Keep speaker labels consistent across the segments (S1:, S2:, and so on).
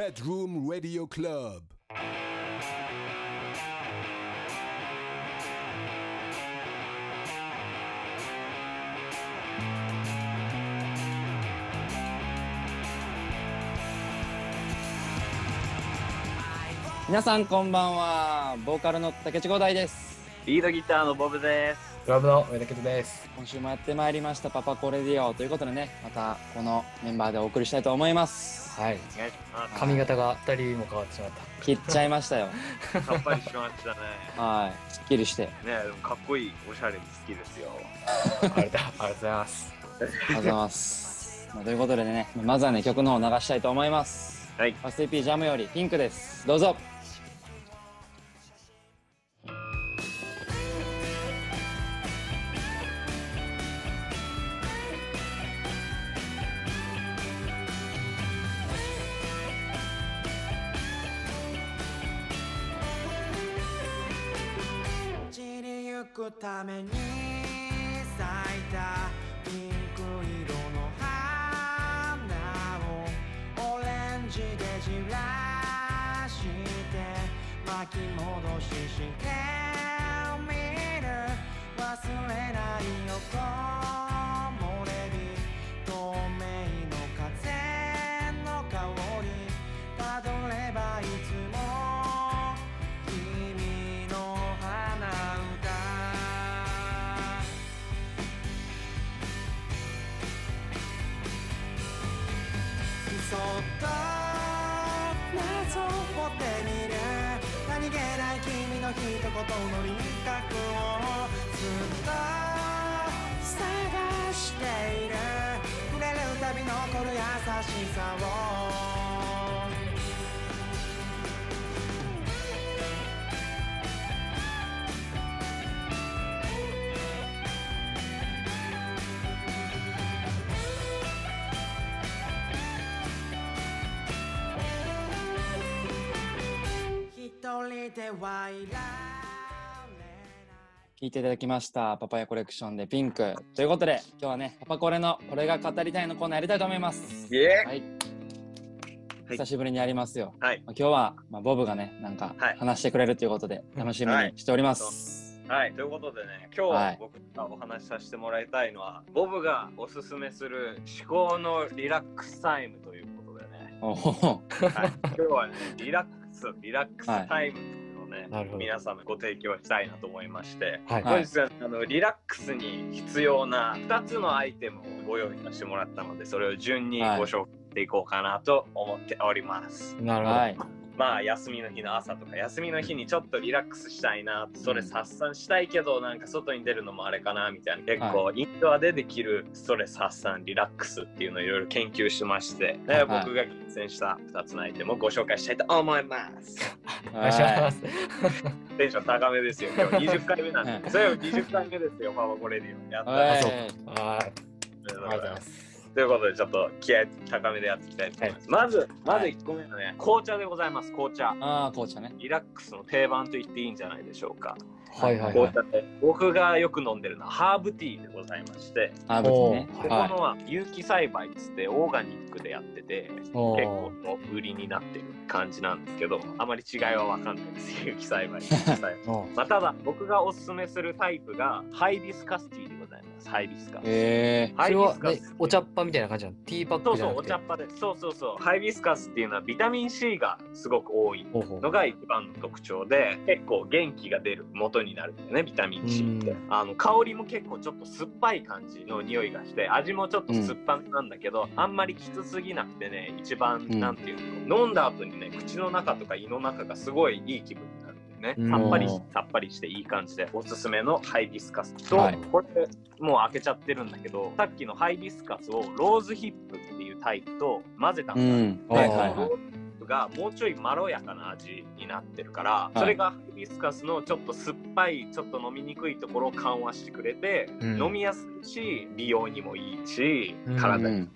S1: Bedroom Radio Club.
S2: 皆さんこんばんは。ボーカルの竹地五大です
S3: リードギターのボブです。
S4: ドラムの上田健です。
S2: 今週もやってまいりましたパパコレディオということでねまたこのメンバーでお送りしたいと思います
S4: はい。髪型が二人も変わってしまっ
S2: 切っちゃいましたよ
S3: さっぱりしましたね。
S2: はいすっきりして
S3: ねでもかっこいい、おしゃれで好きですよ。
S4: た。ありがとうありがとうございます。
S2: ありがとうございます、まあ、ということでねまずはね曲の方を流したいと思います
S3: はい。
S2: ファスト EP ジャムよりピンクですどうぞ
S5: くために咲いたピンク色の花をオレンジでじらして巻き戻ししてみる忘れないよ何気ない君の一言の輪郭をずっと探している。触れるたび残る優しさを。人ではいられ
S2: 聞いていただきましたパパヤコレクションでピンク。ということで今日はねパパコレのこれが語りたいのコーナーやりたいと思います。
S3: イエ
S2: はい。
S3: はい。
S2: 久しぶりにやりますよ。
S3: はい。
S2: まあ今日は、まあ、ボブがね、なんか
S3: はい。
S2: 話してくれるということで、楽しみにしております。
S3: はい。ということでね、今
S2: はい。
S3: 日僕がお話しさせてもらいたいのは、ボブがおすすめする至高のリラックスタイムということでね。
S2: おお、
S3: はい、今日はね、リラックス、リラックスタイムね、皆様ご提供したいなと思いまして、
S4: はい。
S2: はい
S3: 本日はあのリラックスに必要な2つのアイテムをご用意させてもらったのでそれを順にご紹介していこうかなと思っております、
S4: なるほど。
S2: はい。
S3: まあ休みの日の朝とか休みの日にちょっとリラックスしたいなストレス発散したいけどなんか外に出るのもあれかなみたいな結構インドアでできるストレス発散リラックスっていうのをいろいろ研究しまして、で
S2: はい。
S3: 僕が厳選した2つのアイテムをご紹介したいと思います。
S4: お願いします。
S3: テンション高めですよ今日。20回目なん
S2: はい。
S3: でそれを20回目ですよパワーコレディオやった。
S2: は。
S4: ありがとうございます。
S3: ということで、ちょっと気合高めでやっていきたいと思います。まず、まず1個目のね、紅茶でございます、紅茶。
S2: ああ、紅茶ね。
S3: リラックスの定番と言っていいんじゃないでしょうか。
S4: はいはいはい。
S3: 紅茶で、僕がよく飲んでるのはハーブティーでございまして、
S2: ハーブティーね。
S4: お
S3: ここの
S2: は
S3: は有機栽培っつってオーガニックでやってて、
S4: お
S3: 結構
S4: ー
S3: 売りになってる感じなんですけど、あまり違いはわかんないです、有機栽培。まあ、ただ、僕がおすすめするタイプがハイビスカスティーでございます。ハイビスカ
S2: い。
S3: ス。
S2: へえ
S3: ハイ
S4: それは。お茶っ葉みたいな感じなの？ティーパッ
S3: そうそう、
S4: クじ？ゃなくて。
S3: お茶っ葉で。そうそうそう。ハイビスカスっていうのはビタミン C がすごく多いのが一番の特徴で、結構元気が出る元になるんだよね、ビタミン C って
S4: う。
S3: あの香りも結構ちょっと酸っぱい感じの匂いがして、味もちょっと酸っぱめなんだけど、あんまりきつすぎなくてね、一番、
S2: うん
S3: なんていうの、飲んだ後にね、口の中とか胃の中がすごいいい気分になるんだよね。
S4: うん
S3: さっぱりさっぱりしていい感じでおすすめのハイビスカスと、
S2: はい
S3: これもう開けちゃってるんだけどさっきのハイビスカスをローズヒップっていうタイプと混ぜたのがある
S2: うん。
S3: で
S2: はいはいはい。
S3: がもうちょいまろやかな味になってるから、
S2: い。
S3: それがハイビスカスのちょっと酸っぱいちょっと飲みにくいところを緩和してくれて、
S4: うん。
S3: 飲みやすいし美容にもいいし
S4: うん。
S3: 体に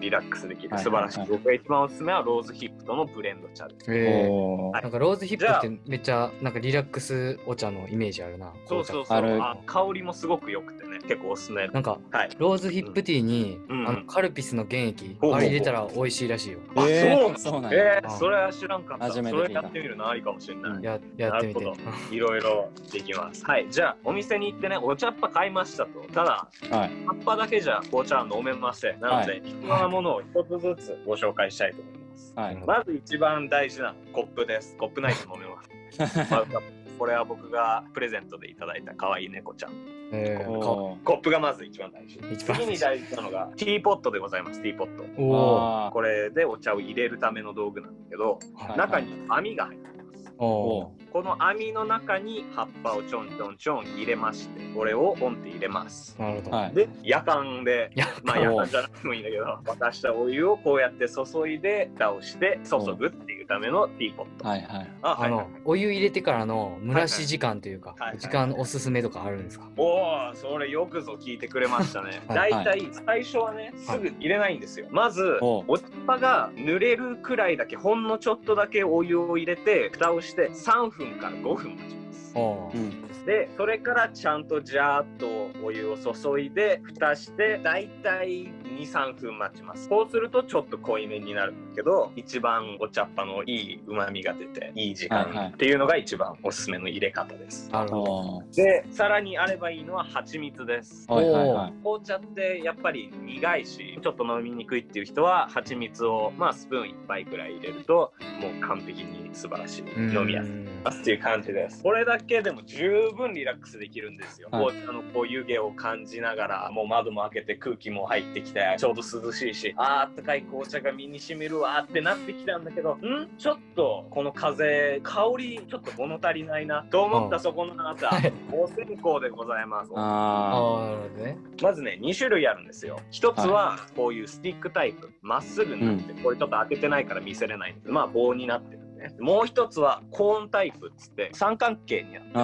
S3: リラックスできる。
S2: はい
S3: 素晴らしい。
S2: はい
S3: 僕が一番おすすめはローズヒップとのブレンド茶です。
S4: えー。
S2: おー。
S4: なんかローズヒップってめっちゃなんかリラックスお茶のイメージあるな。
S3: そうそうそう。
S2: あ
S3: 香りもすごく良くてね、結構おすすめ。
S4: なんか
S3: はい。
S4: ローズヒップティーに、
S3: うん。
S4: あのカルピスの原液、あれ入れたら美味しいらしいよ。
S3: あ
S2: えー。
S3: そう
S2: そうなんや。
S3: えー、それは知らんかった。それやってみるのありかもしれない。
S2: うん
S4: ややってみて。
S3: なるいろいろできます。はい。じゃあ、お店に行ってね、お茶っ葉買いましたと。ただ、
S2: はい
S3: 葉っぱだけじゃ紅茶は飲めません。なので、必要なものを一つずつご紹介したいと思います。
S2: はい
S3: まず一番大事なのコップです。コップないと飲めます。これは僕がプレゼントでいただいた可愛い猫ちゃん。
S4: えー、
S3: コップがまず一番大事。
S4: 一番
S3: 次に大事なのがティーポットでございます。ティーポット。これでお茶を入れるための道具なんだけど、
S2: はい
S3: 中に網が入ってます。
S4: お
S2: お
S3: この網の中に葉っぱをちょんちょんちょん入れまして、これをポンって入れます。
S4: なるほど。
S2: はい
S3: で、夜間で、まあ夜間じゃなくてもいいんだけど、沸かしたお湯をこうやって注いで、蓋をして注ぐっていうためのティーポット。
S2: はいはい
S3: あ、はい
S4: あの、お湯入れてからの蒸らし時間というか、
S3: はいはい
S4: 時間おすすめとかあるんですか、
S3: おお、それよくぞ聞いてくれましたね。
S4: はい
S3: だいたい最初はね、すぐ入れないんですよ。まず、
S2: お
S3: 茶が濡れるくらいだけ、ほんのちょっとだけお湯を入れて、蓋をして3分分から5分待ちます。
S2: うん
S3: で、それからちゃんとジャーっとお湯を注いで、蓋して、だいたい2、3分待ちます。こうするとちょっと濃いめになるんだけど、一番お茶っ葉のいい旨味が出て、いい時
S2: はいはい
S3: 間っていうのが一番おすすめの入れ方です。
S4: なるほど。
S2: おー
S3: で、さらにあればいいのは蜂蜜です。
S2: はいはいはい
S3: 紅茶ってやっぱり苦いしちょっと飲みにくいっていう人は蜂蜜をまあスプーン1杯くらい入れるともう完璧に素晴らしい飲みやすい
S4: うん
S3: っていう感じですこれだけでも十分リラックスできるんですよ、
S2: はい。
S3: 紅茶のこう湯気を感じながらもう窓も開けて空気も入ってきてちょうど涼しいしあーあったかい紅茶が身に染みるわってなってきたんだけどん？ちょっとこの風香りちょっと物足りないなと思ったそこのあなた
S4: はい。
S3: お線香でございます。
S2: あ
S4: あ。
S3: まずね2種類あるんですよ。一つはこういうスティックタイプ。まっすぐになって、これちょっと開けてないから見せれないんでまあ棒になってるねもう一つはコーンタイプっつって三角形になってるね。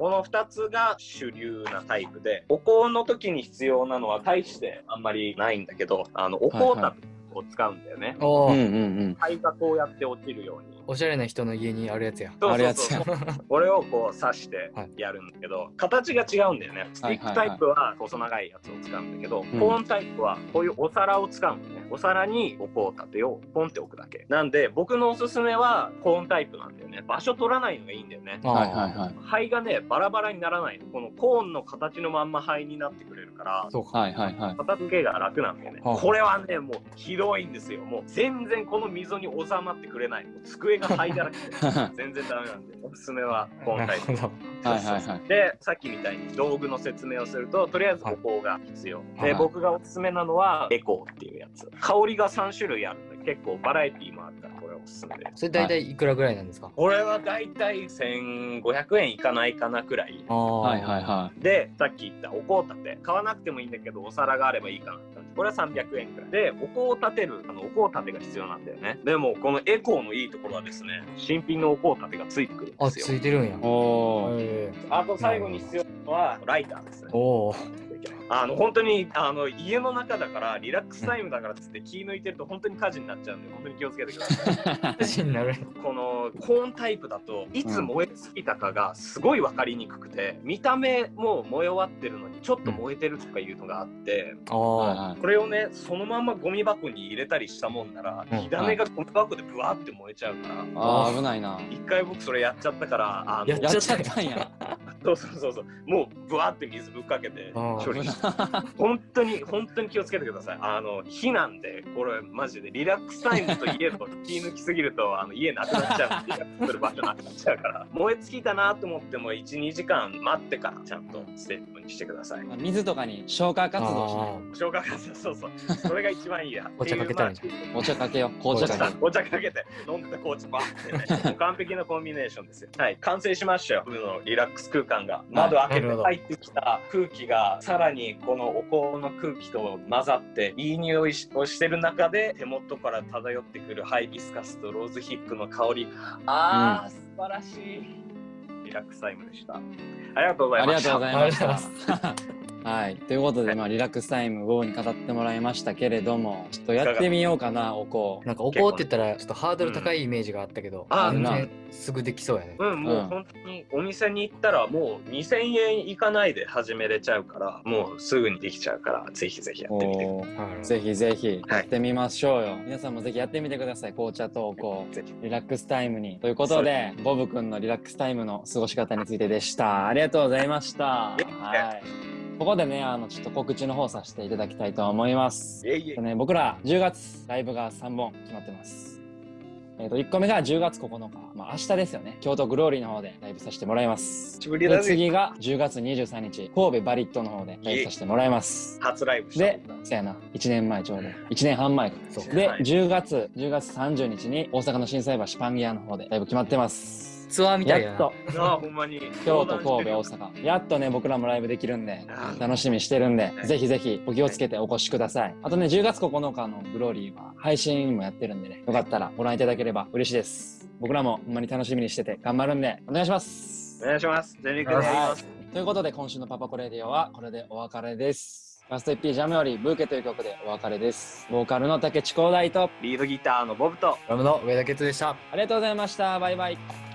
S3: この2つが主流なタイプでお香の時に必要なのは大してあんまりないんだけどあのお香タを使うんだよね。
S4: ー。おー。
S2: うんうんうん。
S3: 灰がこうやって落ちるように
S4: おしゃれな人の家にあるやつや。
S3: そう
S2: あるやつや
S3: そうそうこれをこう刺してやるんだけど、形が違うんだよね。スティックタイプは細長いやつを使うんだけど、
S2: ん
S3: コーンタイプはこういうお皿を使うんだよね。お皿にお香立てをポンって置くだけ。なんで僕のおすすめはコーンタイプなんだよね。場所取らないのがいいんだよね。
S2: はいはいはい
S3: 灰がね、バラバラにならないの。このコーンの形のまんま灰になってくれるから、
S4: そうか。
S2: はいはいはい
S3: 片付けが楽なんだよね。
S4: はあ
S3: これはね、もうひどいんですよ。もう全然この溝に収まってくれない。もう机が灰だらけで 全然ダメなんで、おすすめはコーンタイプ。
S4: なるほど。
S2: はいはいはい
S3: で、さっきみたいに道具の説明をすると、とりあえずお香が必要。で、
S2: はい
S3: 僕がおすすめなのは、エコーっていうやつ。香りが3種類あるんで、結構バラエティーもあるから、おすすめです。
S4: それ大体いくらぐらいなんですか、
S3: これはだいたい1500円いかないかなくらい。
S4: ああ。
S2: はいはいは
S3: で、さっき言ったお香立て。買わなくてもいいんだけど、お皿があればいいかなって感じ。これは300円くらい。で、お香を立てる、あの、お香立てが必要なんだよね。でも、このエコーのいいところはですね、新品のお香立てがついてくるん
S4: あ、
S3: ですよ。
S4: ついてるんや
S2: い。お
S3: あと最後に必要なのは、ライターですね
S4: ー。おお。
S3: あの本当にあの家の中だからリラックスタイムだからっつって気抜いてると本当に火事になっちゃうんで本当に気をつけてください。
S4: 火になる。
S3: このコーンタイプだといつ燃え尽きたかがすごい分かりにくくて見た目も燃え終わってるのにちょっと燃えてるとかいうのがあって
S4: ああ。
S2: はいはい
S3: これをねそのまんまゴミ箱に入れたりしたもんなら
S4: うん。
S3: 火種がゴミ箱でブワーって燃えちゃうから
S2: あー。危ないな。
S3: 一回僕それやっちゃったからあの
S4: やっ
S2: ちゃったんや
S3: そうそうそうそう。もうブワーって水ぶっかけて処理して。本当に本当に気をつけてください。あの火なんでこれマジで。リラックスタイムといえど気抜きすぎるとあの家なくなっちゃうリラックスする場所なくなっちゃうから。燃え尽きたなと思っても12時間待ってからちゃんとステップにしてください。
S2: 水とかに消火活動しない。
S4: あ
S3: 消化活動そうそう。それが一番いいや。
S4: お茶かけたらいいじ
S3: っていう
S2: お茶かけよう。紅茶か
S3: お茶かけて。飲んでた紅茶バーってね。完璧なコンビネーションですよ。はい。完成しましたよ。僕のリラックス空間が窓開けて入ってきた空気がさらにこのお香の空気と混ざっていい匂いをしてる中で手元から漂ってくるハイビスカスとローズヒップの香り。あー、素晴らしい。リラックスタイムでした。ありがとうございました。
S2: がとうございまし
S4: ありがとうござい
S2: たはい。ということで、まあ、リラックスタイムをに語ってもらいましたけれども、ちょっとやってみようかな、おこ
S4: なんかお香って言ったらちょっとハードル高いイメージがあったけど、
S3: あ
S2: な
S4: 全然すぐできそうやね。
S3: うん、もう
S2: うん
S3: 本当にお店に行ったらもう2000円いかないで始めれちゃうから、もうすぐにできちゃうから、ぜひぜひやってみてくだ
S2: お
S4: はい
S2: ぜひぜひ
S3: はい
S2: やってみましょうよ。皆さんもぜひやってみてください。紅茶とお香。
S3: さい。ぜひ。
S2: リラックスタイムに。ということで、ボブ君のリラックスタイムの過ごし方についてでした。ありがとうございました。はい。ここでね、あの、ちょっと告知の方させていただきたいと思います。
S3: いえいえ。
S2: ね、僕ら10月ライブが3本決まってます。えっ、と、1個目が10月9日。まあ、明日ですよね。京都グローリーの方でライブさせてもらいます。で。次が10月23日、神戸バリットの方でライブさせてもらいます。
S3: 初ライブ
S2: で
S3: もんな、
S2: そやな、1年前ちょうど。1年半前か。で、
S3: はい
S2: 10月、10月30日に大阪の心斎橋パンギアの方でライブ決まってます。
S4: ツアーみたいやな。
S2: やっと、
S3: ああ、ほんまに。
S2: 京都、神戸、大阪。やっとね、僕らもライブできるんで、
S3: あ
S2: 楽しみにしてるんで、
S3: い
S2: ぜひぜひお気をつけてお越しください。あとね、10月9日のグローリーは配信もやってるんでね、よかったらご覧いただければ嬉しいです。僕らもほんまに楽しみにしてて頑張るんで、お願いします
S3: お。願いします。全力でやります。
S2: ということで、今週のパパコレディオはこれでお別れです。ラスト EP ジャムよりブーケという曲でお別れです。ボーカルの竹地光大と
S3: リードギターのボブと、
S4: ドラムの上田哲でした。
S2: ありがとうございました。バイバイ。